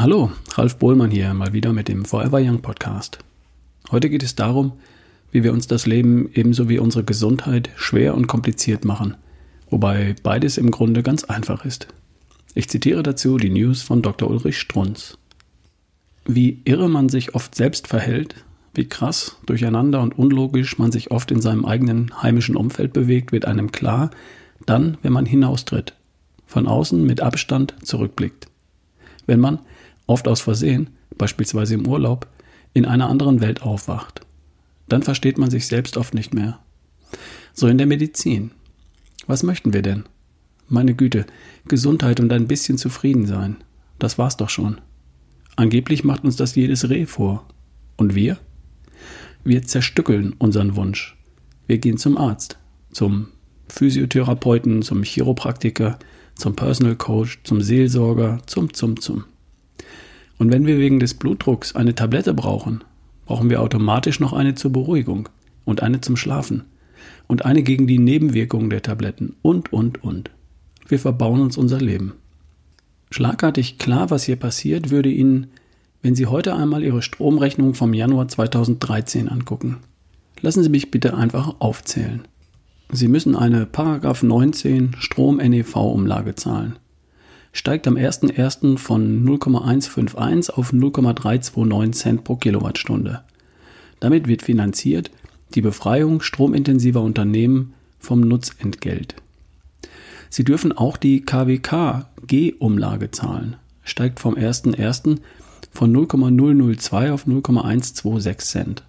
Hallo, Ralf Bohlmann hier, mal wieder mit dem Forever Young Podcast. Heute geht es darum, wie wir uns das Leben ebenso wie unsere Gesundheit schwer und kompliziert machen, wobei beides im Grunde ganz einfach ist. Ich zitiere dazu die News von Dr. Ulrich Strunz. Wie irre man sich oft selbst verhält, wie krass, durcheinander und unlogisch man sich oft in seinem eigenen heimischen Umfeld bewegt, wird einem klar, dann, wenn man hinaustritt, von außen mit Abstand zurückblickt. Wenn man, oft aus Versehen, beispielsweise im Urlaub, in einer anderen Welt aufwacht. Dann versteht man sich selbst oft nicht mehr. So in der Medizin. Was möchten wir denn? Meine Güte, Gesundheit und ein bisschen zufrieden sein. Das war's doch schon. Angeblich macht uns das jedes Reh vor. Und wir? Wir zerstückeln unseren Wunsch. Wir gehen zum Arzt, zum Physiotherapeuten, zum Chiropraktiker, zum Personal Coach, zum Seelsorger, zum, zum, zum. Und wenn wir wegen des Blutdrucks eine Tablette brauchen, brauchen wir automatisch noch eine zur Beruhigung und eine zum Schlafen und eine gegen die Nebenwirkungen der Tabletten und, und, und. Wir verbauen uns unser Leben. Schlagartig klar, was hier passiert, würde Ihnen, wenn Sie heute einmal Ihre Stromrechnung vom Januar 2013 angucken. Lassen Sie mich bitte einfach aufzählen. Sie müssen eine Paragraph 19 Strom-NEV-Umlage zahlen steigt am 1.1. von 0,151 auf 0,329 Cent pro Kilowattstunde. Damit wird finanziert die Befreiung stromintensiver Unternehmen vom Nutzentgelt. Sie dürfen auch die KWK-G-Umlage zahlen, steigt vom 1.1. von 0,002 auf 0,126 Cent.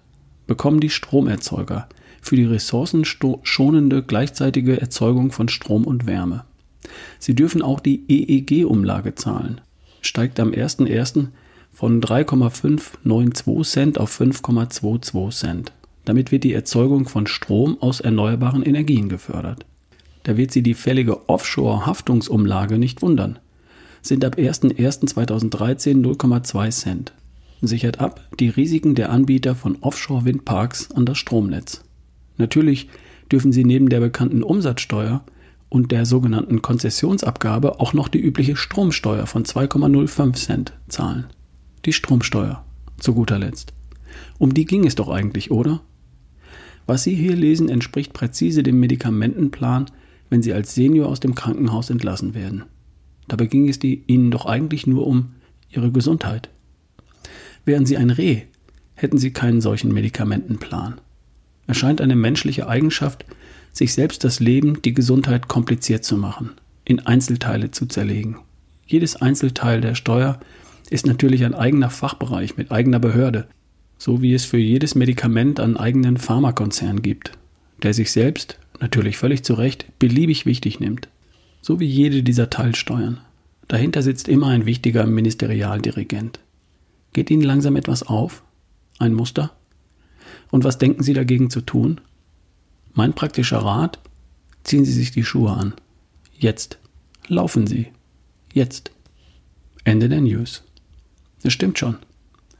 Bekommen die Stromerzeuger für die ressourcenschonende gleichzeitige Erzeugung von Strom und Wärme. Sie dürfen auch die EEG-Umlage zahlen. Steigt am 01.01. von 3,592 Cent auf 5,22 Cent. Damit wird die Erzeugung von Strom aus erneuerbaren Energien gefördert. Da wird Sie die fällige Offshore-Haftungsumlage nicht wundern. Sind ab 01.01.2013 0,2 Cent. Sichert ab die Risiken der Anbieter von Offshore-Windparks an das Stromnetz. Natürlich dürfen Sie neben der bekannten Umsatzsteuer und der sogenannten Konzessionsabgabe auch noch die übliche Stromsteuer von 2,05 Cent zahlen. Die Stromsteuer, zu guter Letzt. Um die ging es doch eigentlich, oder? Was Sie hier lesen, entspricht präzise dem Medikamentenplan, wenn Sie als Senior aus dem Krankenhaus entlassen werden. Dabei ging es die, Ihnen doch eigentlich nur um Ihre Gesundheit. Wären Sie ein Reh, hätten Sie keinen solchen Medikamentenplan. Er scheint eine menschliche Eigenschaft, sich selbst das Leben, die Gesundheit kompliziert zu machen, in Einzelteile zu zerlegen. Jedes Einzelteil der Steuer ist natürlich ein eigener Fachbereich mit eigener Behörde, so wie es für jedes Medikament einen eigenen Pharmakonzern gibt, der sich selbst, natürlich völlig zu Recht, beliebig wichtig nimmt. So wie jede dieser Teilsteuern. Dahinter sitzt immer ein wichtiger Ministerialdirigent. Geht Ihnen langsam etwas auf? Ein Muster? Und was denken Sie dagegen zu tun? Mein praktischer Rat, ziehen Sie sich die Schuhe an. Jetzt. Laufen Sie. Jetzt. Ende der News. Es stimmt schon.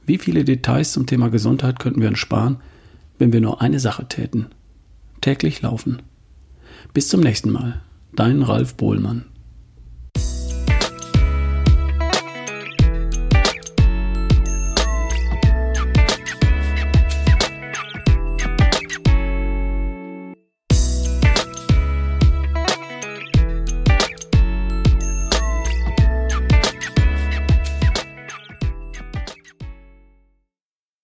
Wie viele Details zum Thema Gesundheit könnten wir uns sparen, wenn wir nur eine Sache täten? Täglich laufen. Bis zum nächsten Mal. Dein Ralf Bohlmann.